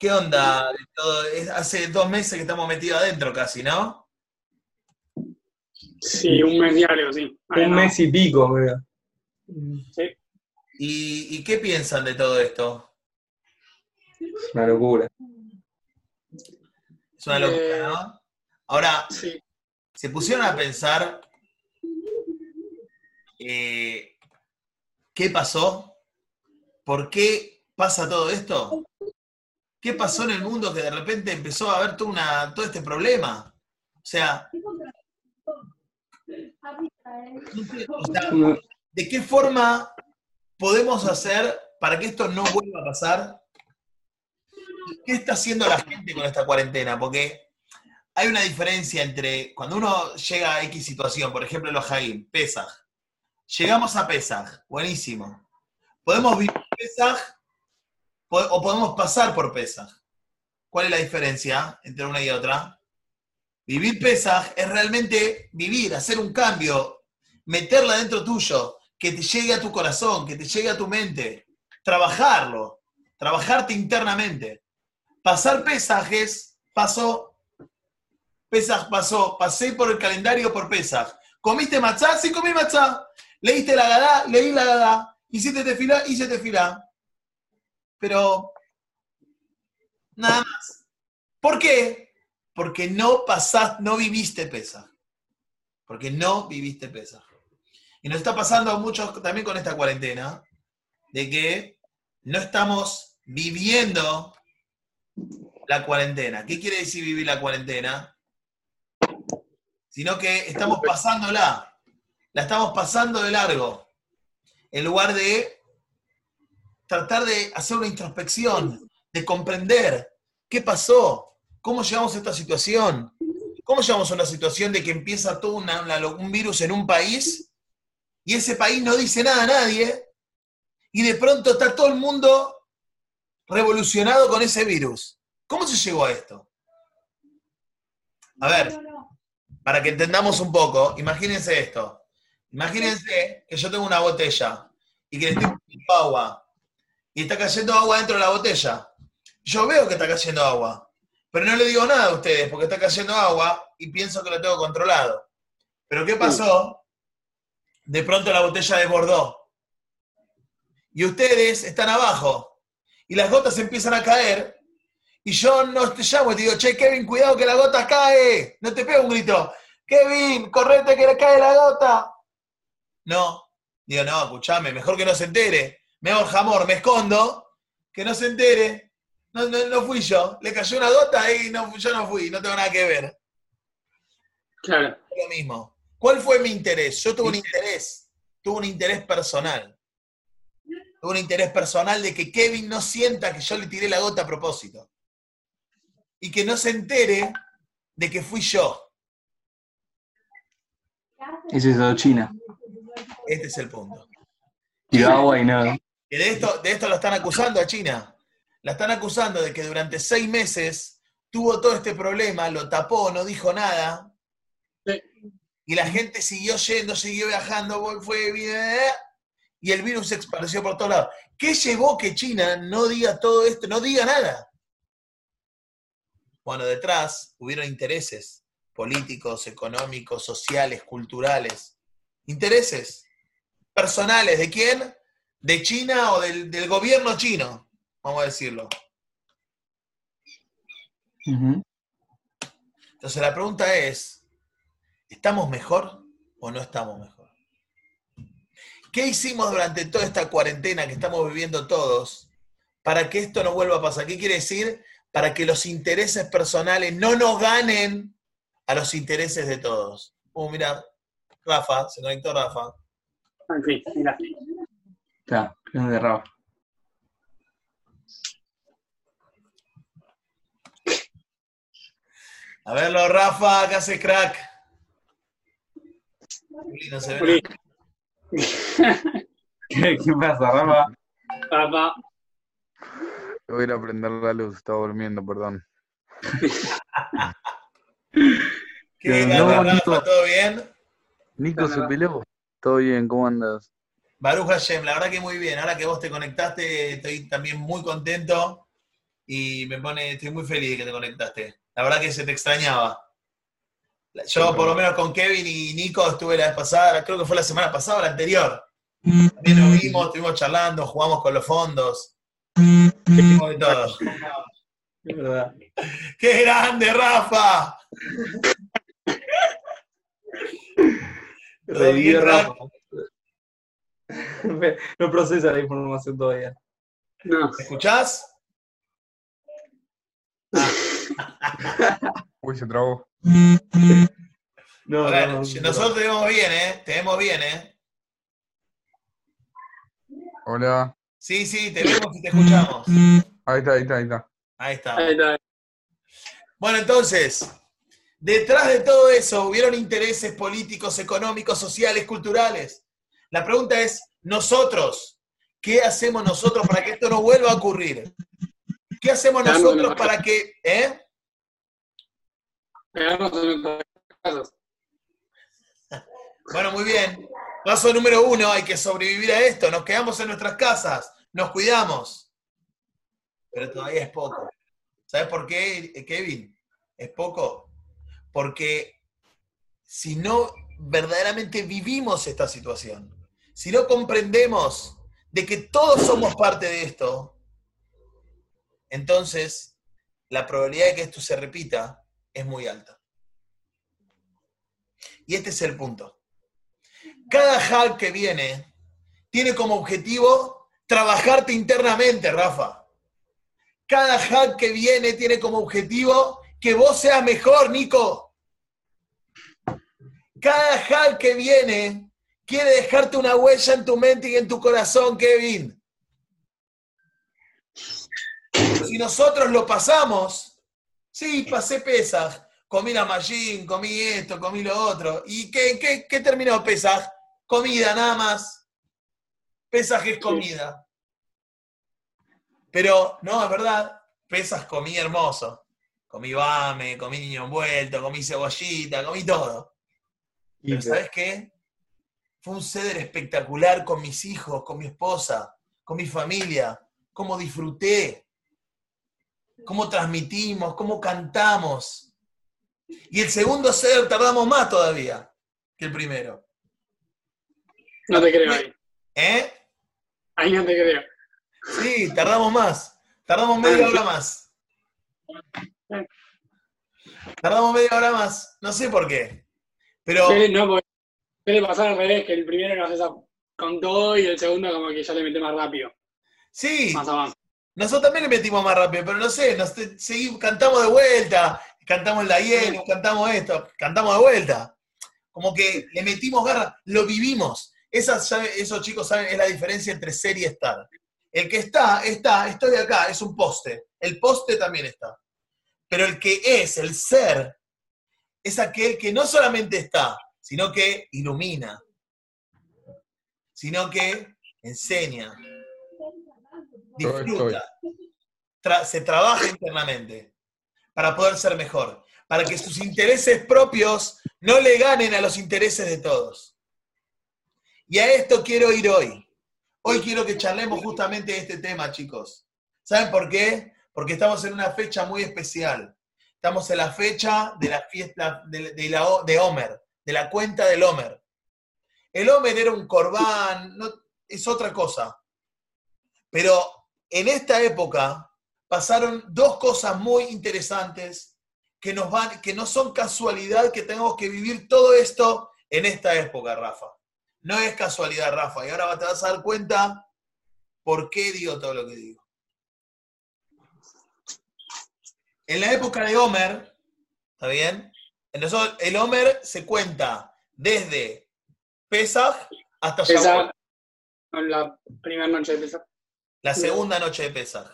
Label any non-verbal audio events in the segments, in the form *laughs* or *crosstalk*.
¿Qué onda? hace dos meses que estamos metidos adentro casi, ¿no? Sí, un mes diario, sí. un mes y pico, creo. Sí. ¿Y, qué piensan de todo esto? Es una locura. Es una locura, eh, ¿no? Ahora, se pusieron a pensar eh, qué pasó, por qué pasa todo esto. ¿Qué pasó en el mundo que de repente empezó a haber todo, este problema? O sea, ¿de qué forma podemos hacer para que esto no vuelva a pasar? ¿Qué está haciendo la gente con esta cuarentena? Porque hay una diferencia entre cuando uno llega a X situación, por ejemplo los Haim, Pesaj. Llegamos a Pesaj, buenísimo. Podemos vivir Pesaj o podemos pasar por Pesaj. ¿Cuál es la diferencia entre una y otra? Vivir Pesaj es realmente vivir, hacer un cambio, meterla dentro tuyo, que te llegue a tu corazón, que te llegue a tu mente, trabajarlo, trabajarte internamente. Pasar Pesaj es, pasó, Pesaj pasó, pasé por el calendario por Pesaj. ¿Comiste matzá? Sí, comí matzá. ¿Leíste la gada? Leí la gada. ¿Hiciste tefilá? Hice tefilá pero nada más. ¿Por qué? Porque no pasaste, no viviste pesa. Porque no viviste pesa. Y nos está pasando a muchos también con esta cuarentena, de que no estamos viviendo la cuarentena. ¿Qué quiere decir vivir la cuarentena? Sino que estamos pasándola. La estamos pasando de largo. En lugar de tratar de hacer una introspección, de comprender qué pasó, cómo llegamos a esta situación, cómo llegamos a una situación de que empieza todo un virus en un país y ese país no dice nada a nadie y de pronto está todo el mundo revolucionado con ese virus. ¿Cómo se llegó a esto? A ver, para que entendamos un poco, imagínense esto. Imagínense que yo tengo una botella y que le estoy poniendo agua y está cayendo agua dentro de la botella. Yo veo que está cayendo agua, pero no le digo nada a ustedes porque está cayendo agua y pienso que lo tengo controlado. Pero ¿qué pasó? De pronto la botella desbordó. Y ustedes están abajo. Y las gotas empiezan a caer. Y yo no te llamo y te digo, che, Kevin, cuidado que la gota cae. No te pego un grito. Kevin, correte que le cae la gota. No. Digo, no, escuchame, mejor que no se entere me hago jamor, me escondo, que no se entere. No, no, fui yo. Le cayó una gota y no, yo no fui, no tengo nada que ver. Claro. Lo mismo. ¿Cuál fue mi interés? Yo tuve un interés, tuve un interés personal. Tuve un interés personal de que Kevin no sienta que yo le tiré la gota a propósito. Y que no se entere de que fui yo. Ese es China. Este es el punto. Y agua y nada de esto, de esto lo están acusando a China. La están acusando de que durante seis meses tuvo todo este problema, lo tapó, no dijo nada. Y la gente siguió yendo, siguió viajando, fue. Y el virus se esparció por todos lados. ¿Qué llevó que China no diga todo esto, no diga nada? Bueno, detrás hubieron intereses políticos, económicos, sociales, culturales. Intereses personales. ¿De quién? De China o del, gobierno chino, vamos a decirlo. Entonces la pregunta es, ¿estamos mejor o no estamos mejor? ¿Qué hicimos durante toda esta cuarentena que estamos viviendo todos para que esto no vuelva a pasar? ¿Qué quiere decir? Para que los intereses personales no nos ganen a los intereses de todos. Uh, mira, Rafa, se conectó Rafa. Sí, mira. Claro, es de Rafa. A verlo, Rafa, ¿qué hace crack? No se ve *laughs* ¿Qué, ¿Qué, pasa, Rafa? Rafa. Voy a ir a prender la luz, estaba durmiendo, perdón. *laughs* ¿Qué tal, Rafa? ¿Todo bien? Nico se peleó. Todo bien, ¿cómo andas? Baruch Hashem, la verdad que muy bien. Ahora que vos te conectaste, estoy también muy contento y me pone, estoy muy feliz de que te conectaste. La verdad que se te extrañaba. Yo, por lo menos con Kevin y Nico, estuve la vez pasada, creo que fue la semana pasada o la anterior. También nos vimos, estuvimos charlando, jugamos con los fondos. Hicimos de todo. Es verdad. ¡Qué grande, Rafa! Revivió Rafa. *laughs* No procesa la información todavía. No. ¿Me escuchás? *laughs* Uy, se trabó. No, A ver, no, no, nosotros te vemos bien, ¿eh? Te vemos bien, ¿eh? Hola. Sí, sí, te vemos y te escuchamos. Ahí está, ahí está, ahí está. Ahí está. Ahí está. Bueno, entonces, detrás de todo eso hubieron intereses políticos, económicos, sociales, culturales. La pregunta es, nosotros, ¿qué hacemos nosotros para que esto no vuelva a ocurrir? ¿Qué hacemos nosotros para que... ¿Eh? Bueno, muy bien. Paso número uno, hay que sobrevivir a esto. Nos quedamos en nuestras casas, nos cuidamos. Pero todavía es poco. ¿Sabes por qué, Kevin? Es poco. Porque si no verdaderamente vivimos esta situación, si no comprendemos de que todos somos parte de esto, entonces la probabilidad de que esto se repita es muy alta. Y este es el punto. Cada hack que viene tiene como objetivo trabajarte internamente, Rafa. Cada hack que viene tiene como objetivo que vos seas mejor, Nico. Cada hack que viene quiere dejarte una huella en tu mente y en tu corazón, Kevin. Si nosotros lo pasamos, sí, pasé pesas, comí la mallín, comí esto, comí lo otro. ¿Y qué, qué, qué terminó pesas? Comida nada más. Pesas es comida. Pero no, es verdad, pesas comí hermoso. Comí bame, comí niño envuelto, comí cebollita, comí todo. Pero ¿sabes qué? Fue un ceder espectacular con mis hijos, con mi esposa, con mi familia. Cómo disfruté, cómo transmitimos, cómo cantamos. Y el segundo ceder tardamos más todavía que el primero. No te creo ahí. ¿Eh? Ahí no te creo. Sí, tardamos más. Tardamos media hora más. Tardamos media hora más. No sé por qué. Pero Suele- No, suele pasar al revés, que el primero lo haces a- con todo y el segundo como que ya le mete más rápido, sí, más abajo. nosotros también le metimos más rápido, pero no sé, nos seguimos, cantamos de vuelta, cantamos la hiel, cantamos esto, cantamos de vuelta. Como que le metimos garra, lo vivimos. Esa, sabe- esos chicos saben, es la diferencia entre ser y estar. El que está, está, estoy acá, es un poste. El poste también está. Pero el que es, el ser, es aquel que no solamente está, sino que ilumina, sino que enseña, disfruta, tra- se trabaja internamente para poder ser mejor, para que sus intereses propios no le ganen a los intereses de todos. Y a esto quiero ir hoy. Hoy quiero que charlemos justamente de este tema, chicos. ¿Saben por qué? Porque estamos en una fecha muy especial. Estamos en la fecha de la fiesta de, de la- de Homer, de la cuenta del Homer. El Homer era un corbán, es otra cosa. Pero en esta época pasaron dos cosas muy interesantes que, nos van, que no son casualidad que tenemos que vivir todo esto en esta época, Rafa. No es casualidad, Rafa. Y ahora te vas a dar cuenta por qué digo todo lo que digo. En la época de Homer, ¿está bien? Entonces, el Homer se cuenta desde Pesach hasta Shavuot, Esa, con la primera noche de Pesach. la segunda noche de Pesach.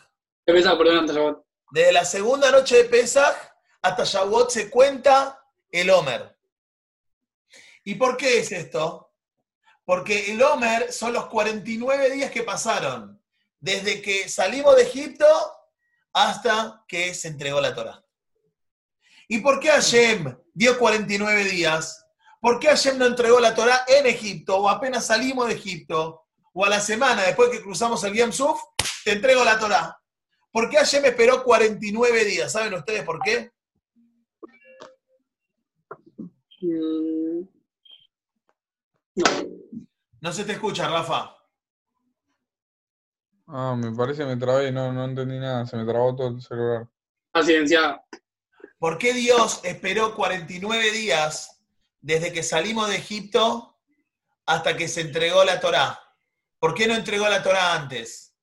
De Pesach, perdón, antes de Desde la segunda noche de Pesach hasta Shavuot se cuenta el Homer. ¿Y por qué es esto? Porque el Homer son los 49 días que pasaron desde que salimos de Egipto hasta que se entregó la Torah. ¿Y por qué Hashem dio 49 días? ¿Por qué Hashem no entregó la Torah en Egipto o apenas salimos de Egipto o a la semana después que cruzamos el Yam Suf, te entrego la Torah? ¿Por qué Hashem esperó 49 días? ¿Saben ustedes por qué? No, se te escucha, Rafa. Ah, me parece que me trabé, no, no entendí nada, se me trabó todo el celular. silenciado. ¿Por qué Dios esperó 49 días desde que salimos de Egipto hasta que se entregó la Torá? ¿Por qué no entregó la Torá antes?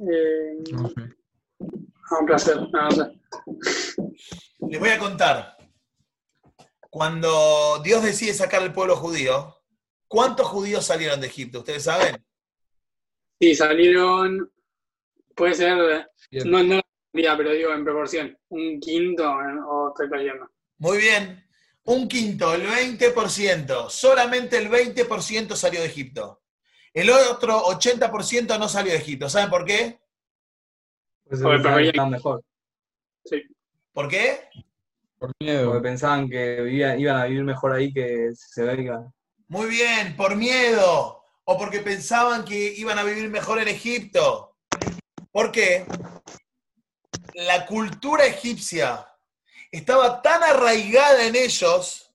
Eh, No sé. ah, un placer. No, no sé. Les voy a contar. Cuando Dios decide sacar al pueblo judío, ¿cuántos judíos salieron de Egipto? ¿Ustedes saben? Sí, salieron. Puede ser. Bien. No, no mayoría, pero digo en proporción. Un quinto eh, o estoy perdiendo. Muy bien. Un quinto, el 20%. Solamente el 20% salió de Egipto. El otro 80% no salió de Egipto. ¿Saben por qué? Pues Porque pensaban que prefería- estaban mejor. Sí. ¿Por qué? Por miedo. Porque pensaban que vivían- iban a vivir mejor ahí que se veían. Muy bien, por miedo. O porque pensaban que iban a vivir mejor en Egipto. ¿Por qué? La cultura egipcia estaba tan arraigada en ellos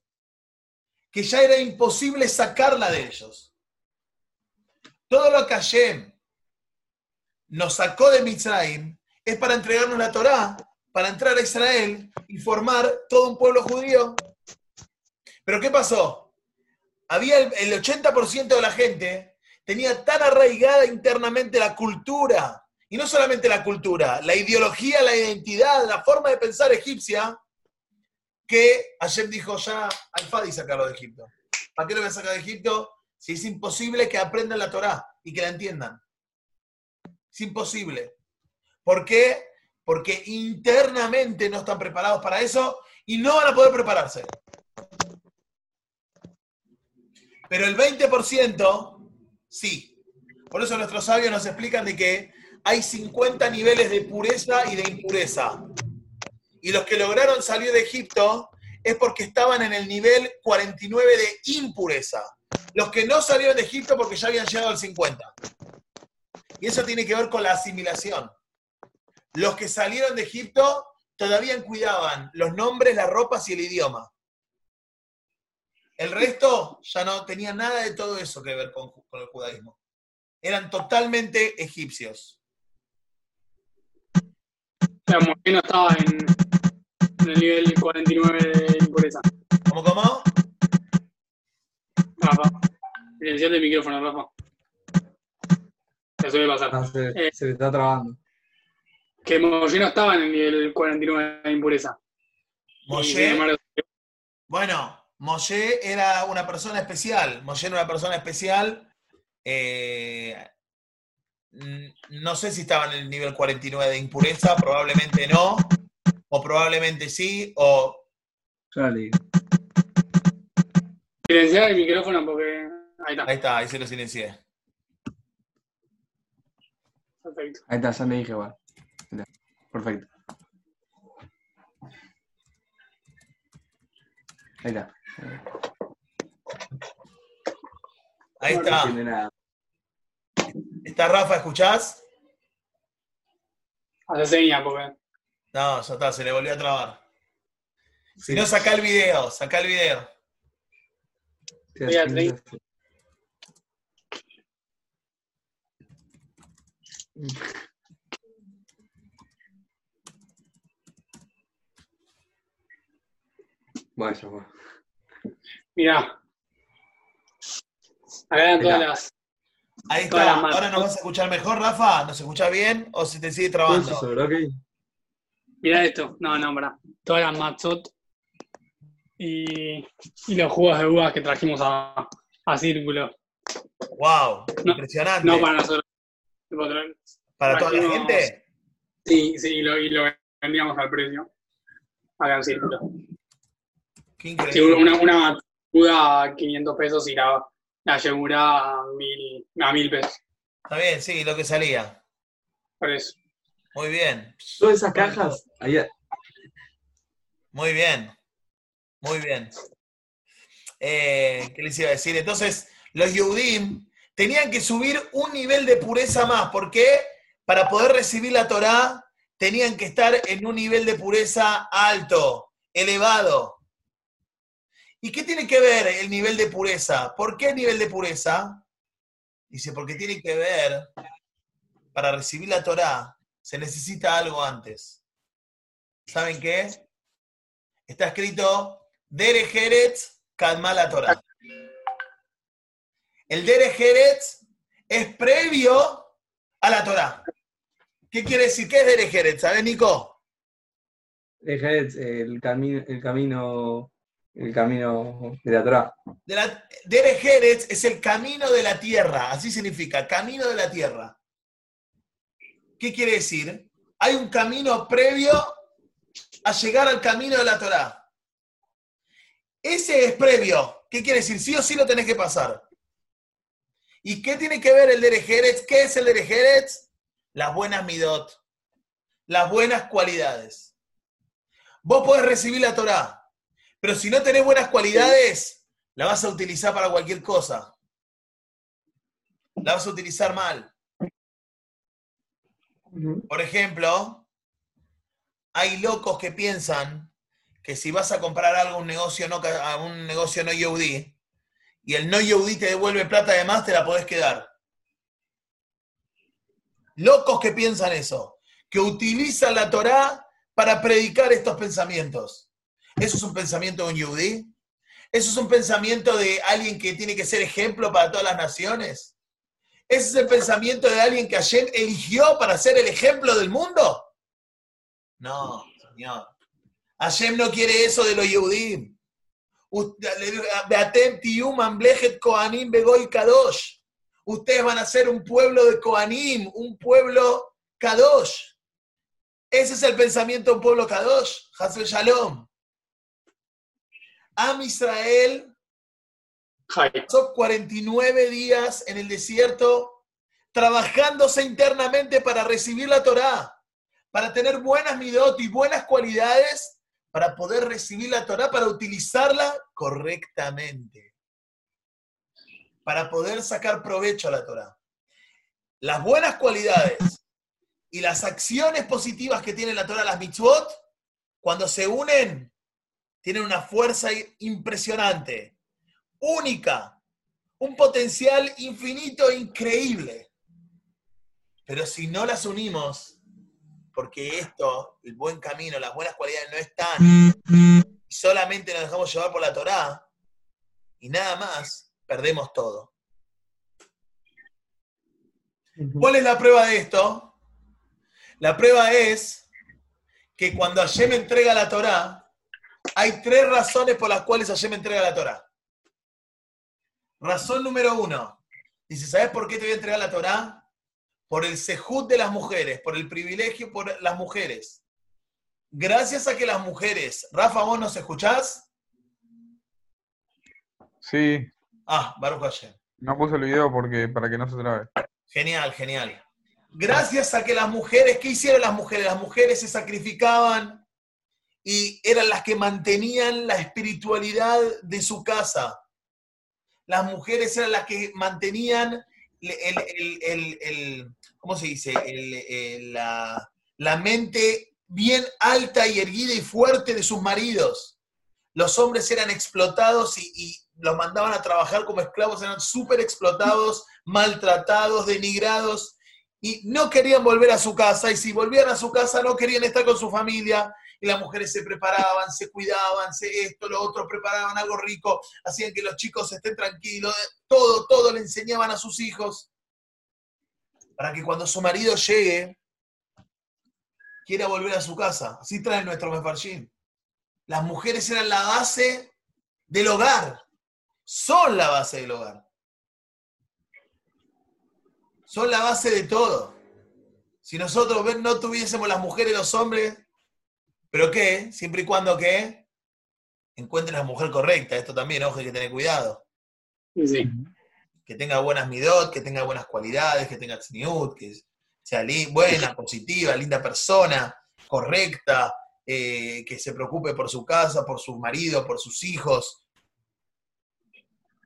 que ya era imposible sacarla de ellos. Todo lo que Hashem nos sacó de Mitzrayim es para entregarnos la Torá, para entrar a Israel y formar todo un pueblo judío. Pero ¿qué pasó? Había el, el 80% de la gente tenía tan arraigada internamente la cultura, y no solamente la cultura, la ideología, la identidad, la forma de pensar egipcia, que Hashem dijo ya al Fadi sacarlo de Egipto. ¿Para qué lo voy a sacar de Egipto? Si es imposible que aprendan la Torá y que la entiendan. Es imposible. ¿Por qué? Porque internamente no están preparados para eso y no van a poder prepararse. Pero el 20% sí. Por eso nuestros sabios nos explican de que hay 50 niveles de pureza y de impureza. Y los que lograron salir de Egipto es porque estaban en el nivel 49 de impureza. Los que no salieron de Egipto porque ya habían llegado al 50. Y eso tiene que ver con la asimilación. Los que salieron de Egipto todavía cuidaban los nombres, las ropas y el idioma. El resto ya no tenía nada de todo eso que ver con, con el judaísmo. Eran totalmente egipcios. O sea, Moshe no estaba en, en el nivel 49 de impureza. ¿Cómo, cómo? Rafa. Silenciate el micrófono, Rafa. Te suele pasar. Ah, se, Eh. se le está trabando. Que Moshe no estaba en el nivel 49 de impureza. Embargo, bueno, Moshe era una persona especial. Moshe era una persona especial. eh, no sé si estaba en el nivel 49 de impureza, probablemente no, o probablemente sí, o Yo le digo. Silenciar el micrófono porque. Ahí está. ahí está, ahí se lo silencié. Perfecto. Ahí está, ya le dije está. Perfecto. Ahí está. Ahí está. ¿Está Rafa, escuchás? Hace seña porque. No, ya está, se le volvió a trabar. Si Sí. no, saca el video, saca el video. Sí, Voy a sí, traer- sí. Bueno, ya fue. Mirá. Acá eran todas las. Ahí está. ¿Ahora nos vas a escuchar mejor, Rafa? ¿Nos escucha bien o se te sigue ¿Todo eso trabando? Mirá esto. No, no, pará. Todas las matzot. Y, y los jugos de uvas que trajimos a, a Círculo. ¡Wow! No, impresionante. No para nosotros. ¿Para toda la gente? Sí, sí, y lo, y lo vendíamos al precio. Acá en Círculo. Qué Sí, increíble. una, una uva a 500 pesos y la, la yegurá a mil, a mil pesos. Está bien, sí, lo que salía. Por eso. Muy bien, Todas esas cajas, ahí, muy bien. Muy bien. Eh, ¿Qué les iba a decir? Entonces, los Yehudim tenían que subir un nivel de pureza más. ¿Por qué? Para poder recibir la Torá, tenían que estar en un nivel de pureza alto, elevado. ¿Y qué tiene que ver el nivel de pureza? ¿Por qué nivel de pureza? Dice, porque tiene que ver, para recibir la Torá, se necesita algo antes. ¿Saben qué? Está escrito, Dere Jerez Kadma la Torah. El Dere Jerez es previo a la Torah. ¿Qué quiere decir? ¿Qué es Dere Jerez? ¿Sabes, Nico? De Jerez, el camino, el camino, el camino de la Torah. De la, Dere Jerez es el camino de la tierra, así significa, camino de la tierra. ¿Qué quiere decir? Hay un camino previo a llegar al camino de la Torah. Ese es previo. ¿Qué quiere decir? Sí o sí lo tenés que pasar. ¿Y qué tiene que ver el Derejeretz? ¿Qué es el Derejeretz? Las buenas midot, las buenas cualidades. Vos podés recibir la Torah, pero si no tenés buenas cualidades, la vas a utilizar para cualquier cosa. La vas a utilizar mal. Por ejemplo, hay locos que piensan que si vas a comprar algo a un negocio no, a un negocio no Yehudi y el no Yehudi te devuelve plata además, te la podés quedar. Locos que piensan eso, que utilizan la Torá para predicar estos pensamientos. ¿Eso es un pensamiento de un Yehudi? ¿Eso es un pensamiento de alguien que tiene que ser ejemplo para todas las naciones? ¿Ese es el pensamiento de alguien que Hashem eligió para ser el ejemplo del mundo? No, señor. Hashem no quiere eso de los Yehudim. Ustedes van a ser un pueblo de Koanim, un pueblo Kadosh. Ese es el pensamiento de un pueblo Kadosh, Hazel Shalom. Am Israel pasó 49 días en el desierto trabajándose internamente para recibir la Torá, para tener buenas midot y buenas cualidades para poder recibir la Torah, para utilizarla correctamente, para poder sacar provecho a la Torah. Las buenas cualidades y las acciones positivas que tiene la Torah, las mitzvot, cuando se unen, tienen una fuerza impresionante, única, un potencial infinito e increíble. Pero si no las unimos, porque esto, el buen camino, las buenas cualidades no están, y solamente nos dejamos llevar por la Torá, y nada más, perdemos todo. ¿Cuál es la prueba de esto? La prueba es que cuando Hashem entrega la Torá, hay tres razones por las cuales Hashem entrega la Torá. Razón número uno. Dice, ¿sabes por qué te voy a entregar la Torá? por el sejud de las mujeres, por el privilegio por las mujeres. Gracias a que las mujeres, Rafa, vos nos escuchás? Sí. Ah, Baruch Hashem. No puse el video porque para que no se trabe. Genial, genial. Gracias a que las mujeres, ¿qué hicieron las mujeres? Las mujeres se sacrificaban y eran las que mantenían la espiritualidad de su casa. Las mujeres eran las que mantenían el, ¿cómo se dice? la, la mente bien alta y erguida y fuerte de sus maridos. Los hombres eran explotados y, los mandaban a trabajar como esclavos, eran súper explotados, maltratados, denigrados, y no querían volver a su casa, y si volvían a su casa no querían estar con su familia, y las mujeres se preparaban, se cuidaban, se esto, lo otro, preparaban algo rico, hacían que los chicos estén tranquilos, todo, todo le enseñaban a sus hijos, para que cuando su marido llegue, quiera volver a su casa. Así trae nuestro Mefarshim. Las mujeres eran la base del hogar, son la base del hogar. Son la base de todo. Si nosotros no tuviésemos las mujeres y los hombres, ¿Pero qué? Siempre y cuando que encuentres la mujer correcta. Esto también, ojo, hay que tener cuidado. Sí. Que tenga buenas midot, que tenga buenas cualidades, que tenga tzniut, que sea buena, *laughs* positiva, linda persona, correcta, eh, que se preocupe por su casa, por su marido, por sus hijos.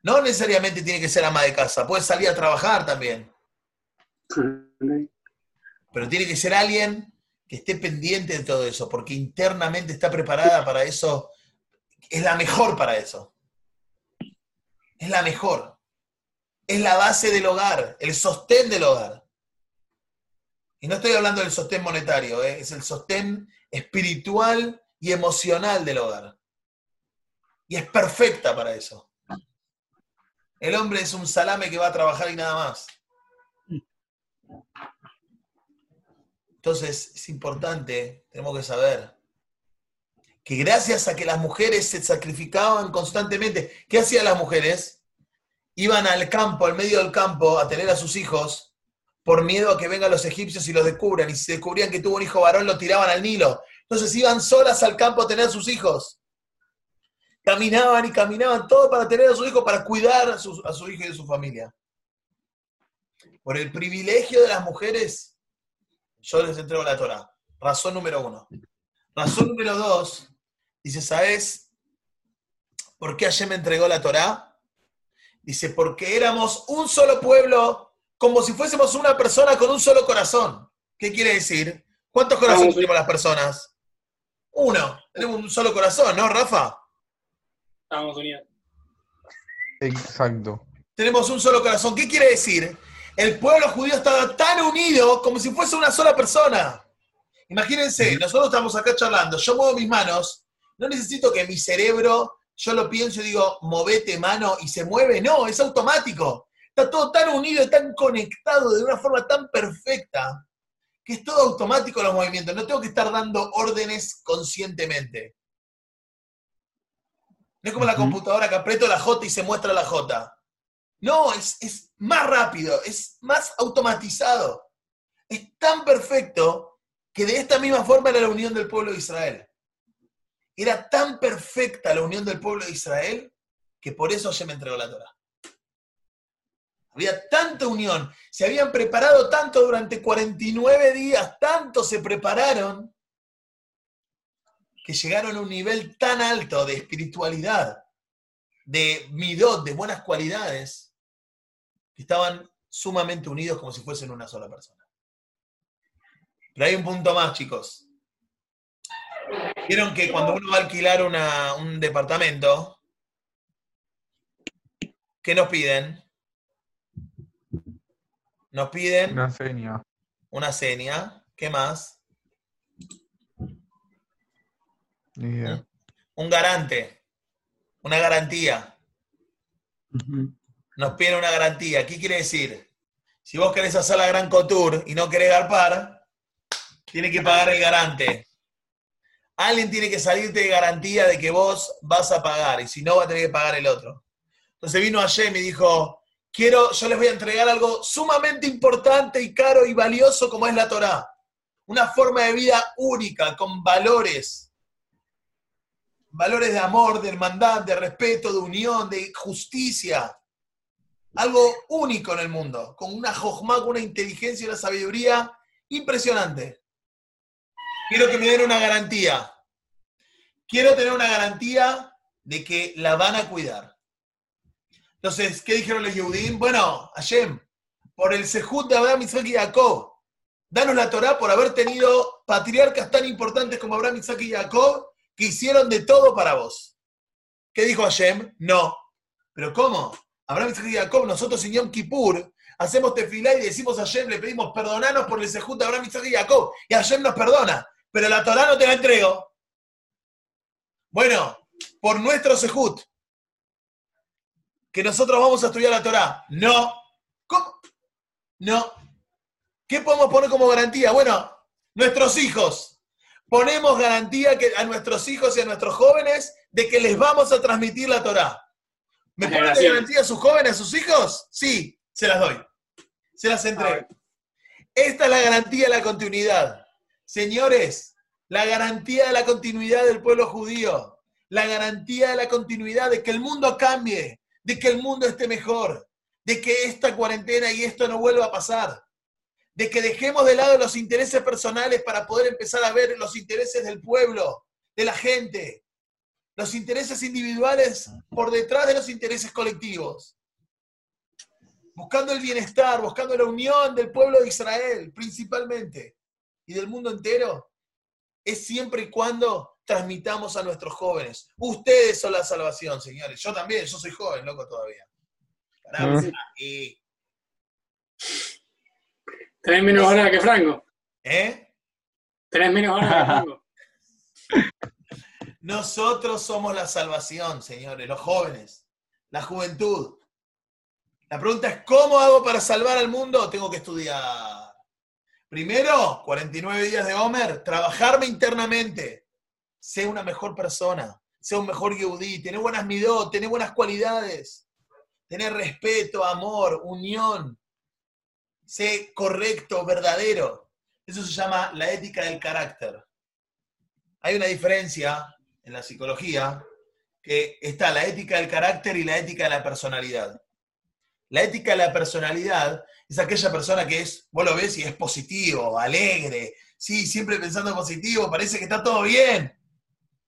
No necesariamente tiene que ser ama de casa, puede salir a trabajar también. Pero tiene que ser alguien que esté pendiente de todo eso, porque internamente está preparada para eso, es la mejor para eso. Es la mejor. Es la base del hogar, el sostén del hogar. Y no estoy hablando del sostén monetario, ¿eh? es el sostén espiritual y emocional del hogar. Y es perfecta para eso. El hombre es un salame que va a trabajar y nada más. Entonces es importante, tenemos que saber, que gracias a que las mujeres se sacrificaban constantemente, ¿qué hacían las mujeres? Iban al campo, al medio del campo, a tener a sus hijos por miedo a que vengan los egipcios y los descubran. Y si descubrían que tuvo un hijo varón, lo tiraban al Nilo. Entonces iban solas al campo a tener a sus hijos. Caminaban y caminaban todo para tener a su hijo, para cuidar a su, a su hijo y de su familia. Por el privilegio de las mujeres, yo les entrego la Torah. Razón número uno. Razón número dos, dice, ¿sabes por qué ayer me entregó la Torah? Dice, porque éramos un solo pueblo, como si fuésemos una persona con un solo corazón. ¿Qué quiere decir? ¿Cuántos corazones tenemos las personas? Uno. Tenemos un solo corazón, ¿no, Rafa? Estamos unidos. Exacto. Tenemos un solo corazón. ¿Qué quiere decir? El pueblo judío estaba tan unido como si fuese una sola persona. Imagínense, nosotros estamos acá charlando, yo muevo mis manos, no necesito que mi cerebro, yo lo pienso y digo, movete mano y se mueve, no, es automático. Está todo tan unido y tan conectado de una forma tan perfecta que es todo automático los movimientos, no tengo que estar dando órdenes conscientemente. No es como la computadora que aprieto la J y se muestra la J. No, es, es más rápido, es más automatizado. Es tan perfecto que de esta misma forma era la unión del pueblo de Israel. Era tan perfecta la unión del pueblo de Israel que por eso se me entregó la Torah. Había tanta unión, se habían preparado tanto durante 49 días, tanto se prepararon, que llegaron a un nivel tan alto de espiritualidad, de midot, de buenas cualidades, que estaban sumamente unidos como si fuesen una sola persona. Pero hay un punto más, chicos. Vieron que cuando uno va a alquilar una- un departamento, ¿qué nos piden? Nos piden Una seña. una seña. ¿Qué más? Ni idea. Un garante. Una garantía. Ujú. Nos piden una garantía. ¿Qué quiere decir? Si vos querés hacer la gran couture y no querés garpar, tiene que pagar el garante. Alguien tiene que salirte de garantía de que vos vas a pagar, y si no, va a tener que pagar el otro. Entonces vino ayer y dijo, quiero, yo les voy a entregar algo sumamente importante y caro y valioso como es la Torá. Una forma de vida única, con valores. Valores de amor, de hermandad, de respeto, de unión, de justicia. Algo único en el mundo, con una jojma, con una inteligencia y una sabiduría impresionante. Quiero que me den una garantía. Quiero tener una garantía de que la van a cuidar. Entonces, ¿qué dijeron los Yehudim? Bueno, Hashem, por el Sejut de Abraham, Isaac y Jacob, danos la Torá por haber tenido patriarcas tan importantes como Abraham, Isaac y Jacob, que hicieron de todo para vos. ¿Qué dijo Hashem? No. ¿Pero cómo? Abraham, y Jacob, nosotros en Yom Kippur hacemos tefilá y decimos a Hashem, le pedimos perdonanos por el Sejut de Abraham, y Jacob. Y Hashem nos perdona. Pero la Torá no te la entrego. Bueno, por nuestro Sejut, que nosotros vamos a estudiar la Torá. No. ¿Cómo? No. ¿Qué podemos poner como garantía? Bueno, nuestros hijos. Ponemos garantía que a nuestros hijos y a nuestros jóvenes de que les vamos a transmitir la Torá. ¿Me ponen de garantía a sus jóvenes, a sus hijos? Sí, se las doy. Se las entrego. Esta es la garantía de la continuidad. Señores, la garantía de la continuidad del pueblo judío, la garantía de la continuidad de que el mundo cambie, de que el mundo esté mejor, de que esta cuarentena y esto no vuelva a pasar, de que dejemos de lado los intereses personales para poder empezar a ver los intereses del pueblo, de la gente. Los intereses individuales por detrás de los intereses colectivos. Buscando el bienestar, buscando la unión del pueblo de Israel, principalmente, y del mundo entero, es siempre y cuando transmitamos a nuestros jóvenes. Ustedes son la salvación, señores. Yo también, yo soy joven, loco, todavía. Sí. y- Tenés menos horas que Franco. ¿eh? Tenés menos horas que Franco. *laughs* Nosotros somos la salvación, señores, los jóvenes, la juventud. La pregunta es, ¿cómo hago para salvar al mundo? Tengo que estudiar. Primero, 49 días de Homer, trabajarme internamente. Sé una mejor persona, sé un mejor yehudí, tener buenas midot, tener buenas cualidades, tener respeto, amor, unión. Sé correcto, verdadero. Eso se llama la ética del carácter. Hay una diferencia en la psicología que está la ética del carácter y la ética de la personalidad. La ética de la personalidad es aquella persona que es, vos lo ves y es positivo, alegre, sí, siempre pensando positivo, parece que está todo bien.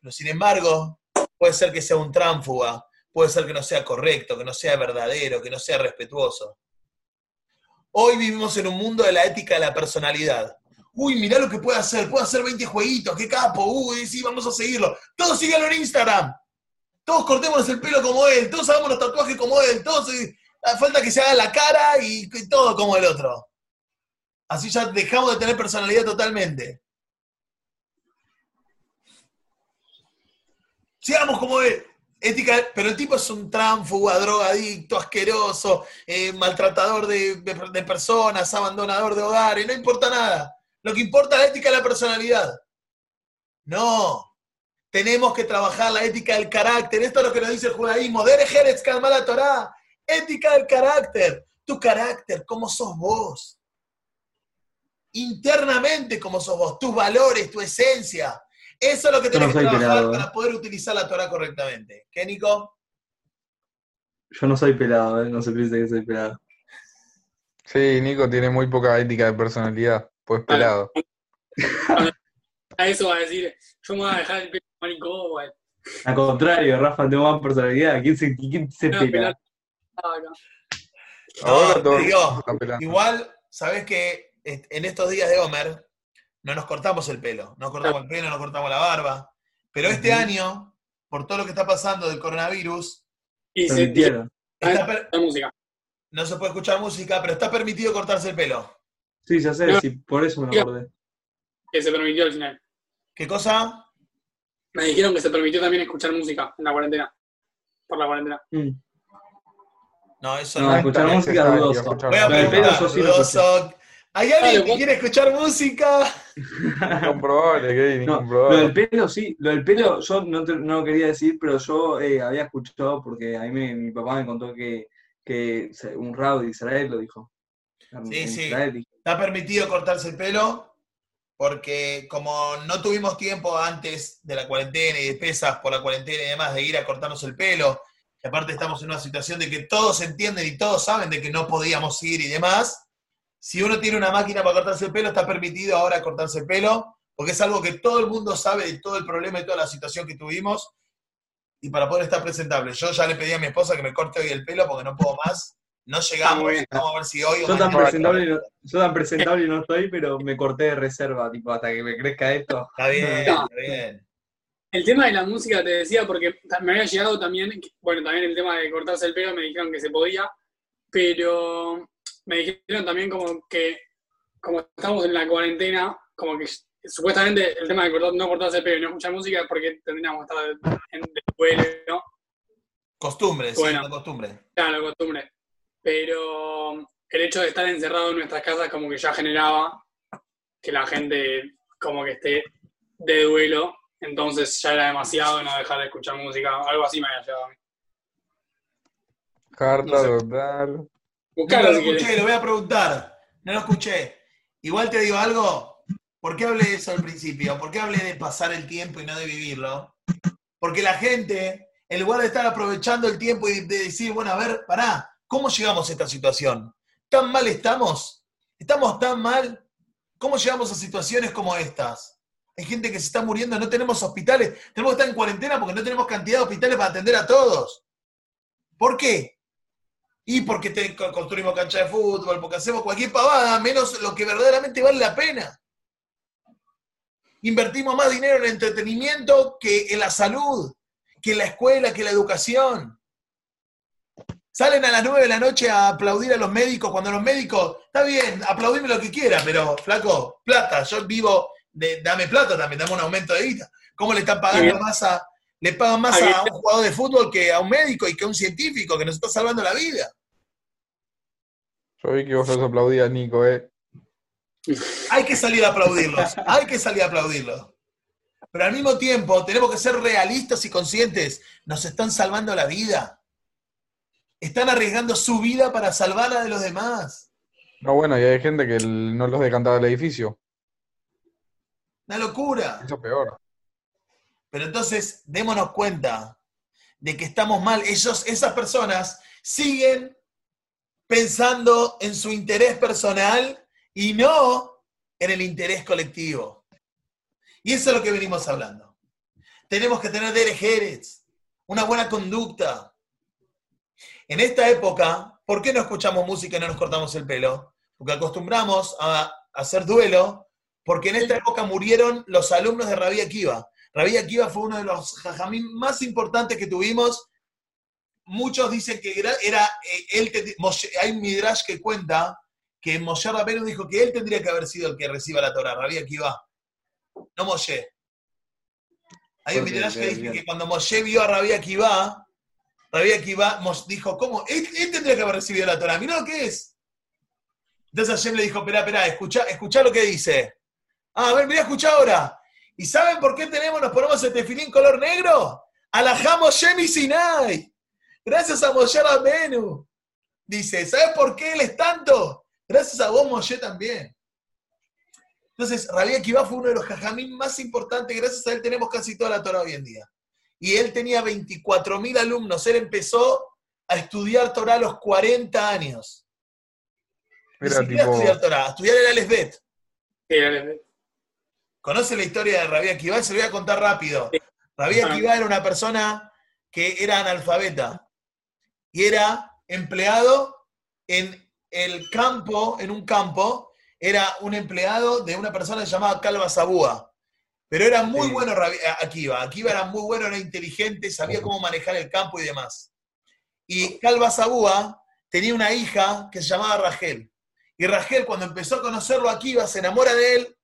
Pero sin embargo, puede ser que sea un tránfuga, puede ser que no sea correcto, que no sea verdadero, que no sea respetuoso. Hoy vivimos en un mundo de la ética de la personalidad. Uy, mirá lo que puede hacer, puede hacer 20 jueguitos, qué capo, uy, sí, vamos a seguirlo. Todos síganlo en Instagram. Todos cortémonos el pelo como él, todos hagamos los tatuajes como él, todos eh, falta que se haga la cara y, todo como el otro. Así ya dejamos de tener personalidad totalmente. Sigamos como él. Ética, pero el tipo es un tránfuga, drogadicto, asqueroso, eh, maltratador de, de- de personas, abandonador de hogares, no importa nada. Lo que importa es la ética de la personalidad. No, tenemos que trabajar la ética del carácter. Esto es lo que nos dice el judaísmo. Dere Jerez la Torah. Ética del carácter. Tu carácter, cómo sos vos. Internamente, cómo sos vos. Tus valores, tu esencia. Eso es lo que no que trabajar pelado, ¿eh? para poder utilizar la Torah correctamente. ¿Qué, Nico? Yo no soy pelado, ¿eh? No se piense que soy pelado. Sí, Nico tiene muy poca ética de personalidad, pues pelado. *laughs* A eso va a decir, yo me voy a dejar el pelo maricón, güey. Al contrario, Rafa, tengo más personalidad. ¿Quién se, quién se a pela? Ahora No, todo digo. Igual, sabes que en estos días de Homer no nos cortamos el pelo, no cortamos el pelo, no cortamos la barba. Pero este año, por todo lo que está pasando del coronavirus, Y se está la música. no se puede escuchar música, pero está permitido cortarse el pelo. Sí, ya sé, No. sí, por eso me Ya. acordé. Que se permitió al final. ¿Qué cosa? Me dijeron que se permitió también escuchar música en la cuarentena. Por la cuarentena. Mm. No, eso No, no. escuchar es música dudoso. Voy a Lo del música. pelo preguntar, lo dudoso. ¿Hay alguien que quiere escuchar música? *laughs* Incomprobable, Kevin, No, lo del pelo sí, lo del pelo yo no, te- no lo quería decir, pero yo eh, había escuchado porque a mí me- mi papá me contó que, que un rabo de Israel lo dijo. En- Sí, en sí. Israel. Está permitido cortarse el pelo porque como no tuvimos tiempo antes de la cuarentena y de pesas por la cuarentena y demás de ir a cortarnos el pelo, y aparte estamos en una situación de que todos entienden y todos saben de que no podíamos ir y demás, si uno tiene una máquina para cortarse el pelo, está permitido ahora cortarse el pelo, porque es algo que todo el mundo sabe de todo el problema y toda la situación que tuvimos, y para poder estar presentable. Yo ya le pedí a mi esposa que me corte hoy el pelo porque no puedo más. No llegamos, muy bien. vamos a ver si hoy o Yo tan, presentable no, yo tan presentable no estoy, pero me corté de reserva, tipo, hasta que me crezca esto. Está bien, No. está bien. El tema de la música te decía porque me había llegado también, bueno, también el tema de cortarse el pelo me dijeron que se podía, pero me dijeron también como que, como estamos en la cuarentena, como que supuestamente el tema de cortar- no cortarse el pelo y no escuchar música es porque tendríamos que estar en de vuelo, ¿no? Costumbre, sí, Bueno. una costumbre. Claro, costumbre. Pero el hecho de estar encerrado en nuestras casas como que ya generaba que la gente como que esté de duelo, entonces ya era demasiado no dejar de escuchar música, algo así me había llegado a mí. Carta No sé. total. No lo escuché, lo voy a preguntar. No lo escuché. Igual te digo algo. ¿Por qué hablé de eso al principio? ¿Por qué hablé de pasar el tiempo y no de vivirlo? Porque la gente, en lugar de estar aprovechando el tiempo y de decir, bueno, a ver, pará, ¿cómo llegamos a esta situación? ¿Tan mal estamos? ¿Estamos tan mal? ¿Cómo llegamos a situaciones como estas? Hay gente que se está muriendo, no tenemos hospitales. Tenemos que estar en cuarentena porque no tenemos cantidad de hospitales para atender a todos. ¿Por qué? Y porque construimos cancha de fútbol, porque hacemos cualquier pavada, menos lo que verdaderamente vale la pena. Invertimos más dinero en el entretenimiento que en la salud, que en la escuela, que en la educación. Salen a las 9 de la noche a aplaudir a los médicos cuando los médicos, está bien, aplaudime lo que quiera, pero flaco, plata, yo vivo, de, dame plata también, dame un aumento de vida. ¿Cómo le están pagando más a, le pagan más a un jugador de fútbol que a un médico y que a un científico que nos está salvando la vida? Yo vi que vos los aplaudías, Nico, ¿eh? *laughs* Hay que salir a aplaudirlos, hay que salir a aplaudirlos. Pero al mismo tiempo tenemos que ser realistas y conscientes. Nos están salvando la vida. Están arriesgando su vida para salvar la de los demás. No, bueno, y hay gente que no los decantaba del edificio. Una locura. Eso es peor. Pero entonces démonos cuenta de que estamos mal. Ellos, esas personas siguen pensando en su interés personal y no en el interés colectivo. Y eso es lo que venimos hablando. Tenemos que tener derejeres, una buena conducta. En esta época, ¿por qué no escuchamos música y no nos cortamos el pelo? Porque acostumbramos a hacer duelo, porque en esta época murieron los alumnos de Rabí Akiva. Rabí Akiva fue uno de los jajamín más importantes que tuvimos. Muchos dicen que era, era, eh, él, hay un midrash que cuenta que Moshe Rabbeinu dijo que él tendría que haber sido el que reciba la Torah, Rabí Akiva, no Moshe. Hay un midrash que dice que cuando Moshe vio a Rabí Akiva, Rabí Akiva dijo, ¿cómo? Él, tendría que haber recibido la Torah, mirá lo que es. Entonces Hashem le dijo, espera, espera, escucha, escucha lo que dice. Ah, a ver, mira, escucha ahora. ¿Y saben por qué tenemos, nos ponemos el tefilín color negro? Alajamos Shemi Sinai. Gracias a Moshe Rabenu. Dice, ¿sabes por qué él es tanto? Gracias a vos, Moshe, también. Entonces, Rabí Akiva fue uno de los jajamín más importantes. Gracias a él tenemos casi toda la Torah hoy en día. Y él tenía 24.000 alumnos. Él empezó a estudiar Torah a los 40 años. Ni Era siquiera a tipo. estudiar Torah, a estudiar el Alesbet. Sí. ¿Conoce la historia de Rabí Akiva? Se lo voy a contar rápido. Sí. Ajá. Akiva era una persona que era analfabeta y era empleado en el campo, en un campo, era un empleado de una persona llamada Calva Sabúa. Pero era muy Sí. bueno Akiva. Akiva era muy bueno, era inteligente, sabía cómo manejar el campo y demás. Y Calva Sabúa tenía una hija que se llamaba Rachel. Y Rachel, cuando empezó a conocerlo a Akiva, se enamora de él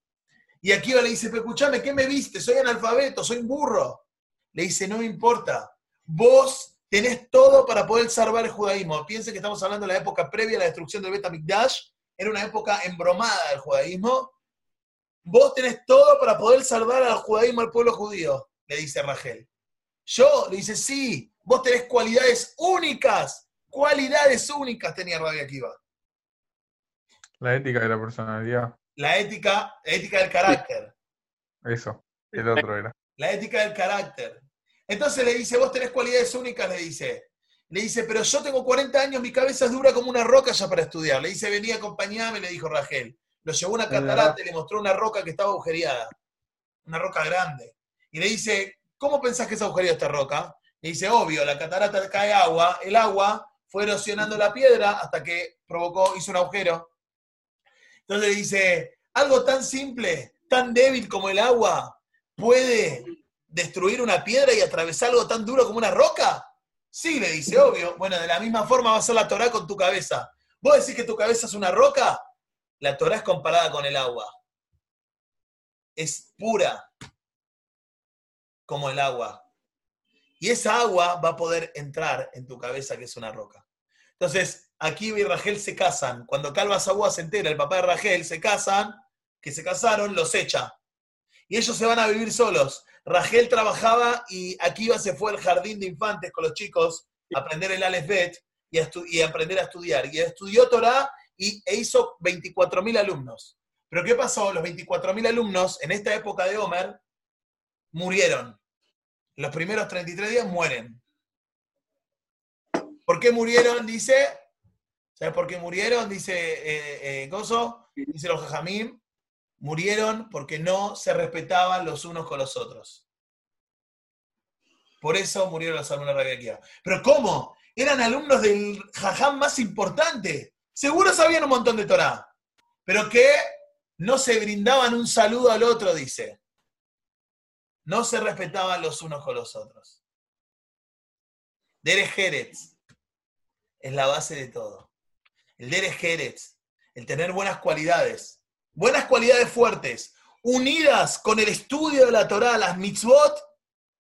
y Akiva le dice, pero escuchame, ¿qué me viste? Soy analfabeto, soy un burro. Le dice, no me importa. Vos tenés todo para poder salvar el judaísmo. Piensen que estamos hablando de la época previa a la destrucción del Bet Mikdash. Era una época embromada del judaísmo. Vos tenés todo para poder salvar al judaísmo, al pueblo judío, le dice Rachel. Yo, le dice, sí, vos tenés cualidades únicas. Cualidades únicas tenía Rabbi Akiva. La ética de la personalidad. La ética, la ética del carácter. Eso. El otro era. La ética del carácter. Entonces le dice, vos tenés cualidades únicas, le dice. Le dice, pero yo tengo 40 años, mi cabeza es dura como una roca ya para estudiar. Le dice, vení, acompañame, le dijo Rachel. Lo llevó a una catarata y le mostró una roca que estaba agujereada. Una roca grande. Y le dice, ¿cómo pensás que es agujereada esta roca? Le dice, obvio, la catarata cae agua, el agua fue erosionando la piedra hasta que provocó, hizo un agujero. Entonces le dice, algo tan simple, tan débil como el agua, puede destruir una piedra y atravesar algo tan duro como una roca? Sí, le dice, obvio. Bueno, de la misma forma va a ser la Torah con tu cabeza. ¿Vos decís que tu cabeza es una roca? La Torah es comparada con el agua. Es pura como el agua. Y esa agua va a poder entrar en tu cabeza, que es una roca. Entonces, aquí y Rachel se casan. Cuando Calva Sabúa se entera, el papá de Rachel, se casan, que se casaron, los echa. Y ellos se van a vivir solos. Rachel trabajaba y Akiva se fue al jardín de infantes con los chicos a aprender el Alefbet y, a y aprender a estudiar. Y estudió Torah y, e hizo 24.000 alumnos. Pero ¿qué pasó? Los 24.000 alumnos en esta época de Homer murieron. Los primeros 33 días mueren. ¿Por qué murieron? Dice, ¿sabes por qué murieron? Dice eh, eh, Gozo, dice los Jajamim, murieron porque no se respetaban los unos con los otros. Por eso murieron los alumnos de Rabbi Akiva. ¿Pero cómo? Eran alumnos del jajam más importante. Seguro sabían un montón de Torah. Pero que no se brindaban un saludo al otro, dice. No se respetaban los unos con los otros. Derech Jerez es la base de todo. El Derech Jerez, el tener buenas cualidades, buenas cualidades fuertes, unidas con el estudio de la Torah, las mitzvot,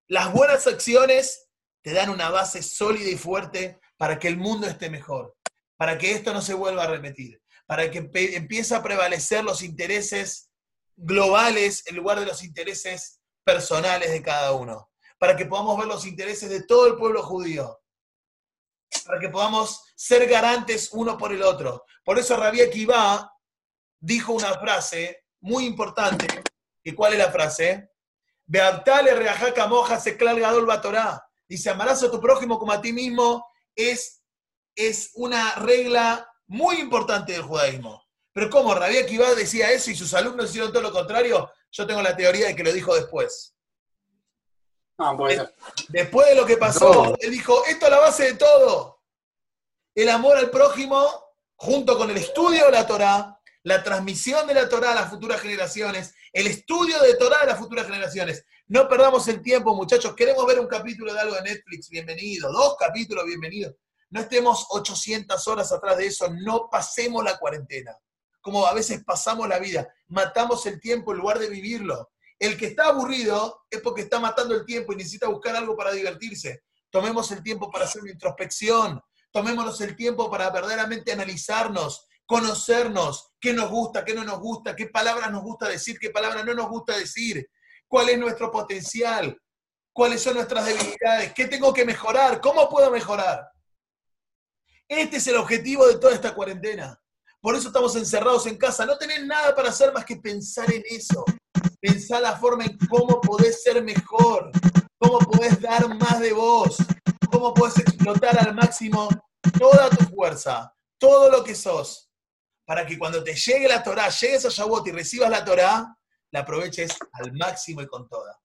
las buenas acciones, te dan una base sólida y fuerte para que el mundo esté mejor, para que esto no se vuelva a repetir para que empiece a prevalecer los intereses globales en lugar de los intereses personales de cada uno, para que podamos ver los intereses de todo el pueblo judío, para que podamos ser garantes uno por el otro. Por eso Rabí Akiva dijo una frase muy importante, ¿y cuál es la frase? Beabtale reajaka moja se gadol batorá. Dice, amarás a tu prójimo como a ti mismo, es, es una regla muy importante del judaísmo. Pero ¿cómo? Rabí Akiva decía eso y sus alumnos hicieron todo lo contrario. Yo tengo la teoría de que lo dijo después. Ah, después de lo que pasó, él dijo, esto es la base de todo. El amor al prójimo, junto con el estudio de la Torah, la transmisión de la Torah a las futuras generaciones, el estudio de Torah a las futuras generaciones. No perdamos el tiempo, muchachos. Queremos ver un capítulo de algo de Netflix, bienvenido. Dos capítulos, bienvenidos. No estemos 800 horas atrás de eso, no pasemos la cuarentena. Como a veces pasamos la vida, matamos el tiempo en lugar de vivirlo. El que está aburrido es porque está matando el tiempo y necesita buscar algo para divertirse. Tomemos el tiempo para hacer una introspección, tomémonos el tiempo para verdaderamente analizarnos, conocernos, qué nos gusta, qué no nos gusta, qué palabras nos gusta decir, qué palabras no nos gusta decir, cuál es nuestro potencial, cuáles son nuestras debilidades, qué tengo que mejorar, cómo puedo mejorar. Este es el objetivo de toda esta cuarentena. Por eso estamos encerrados en casa. No tenés nada para hacer más que pensar en eso. Pensar la forma en cómo podés ser mejor, cómo podés dar más de vos, cómo podés explotar al máximo toda tu fuerza, todo lo que sos, para que cuando te llegue la Torah, llegues a Shavuot y recibas la Torah, la aproveches al máximo y con toda.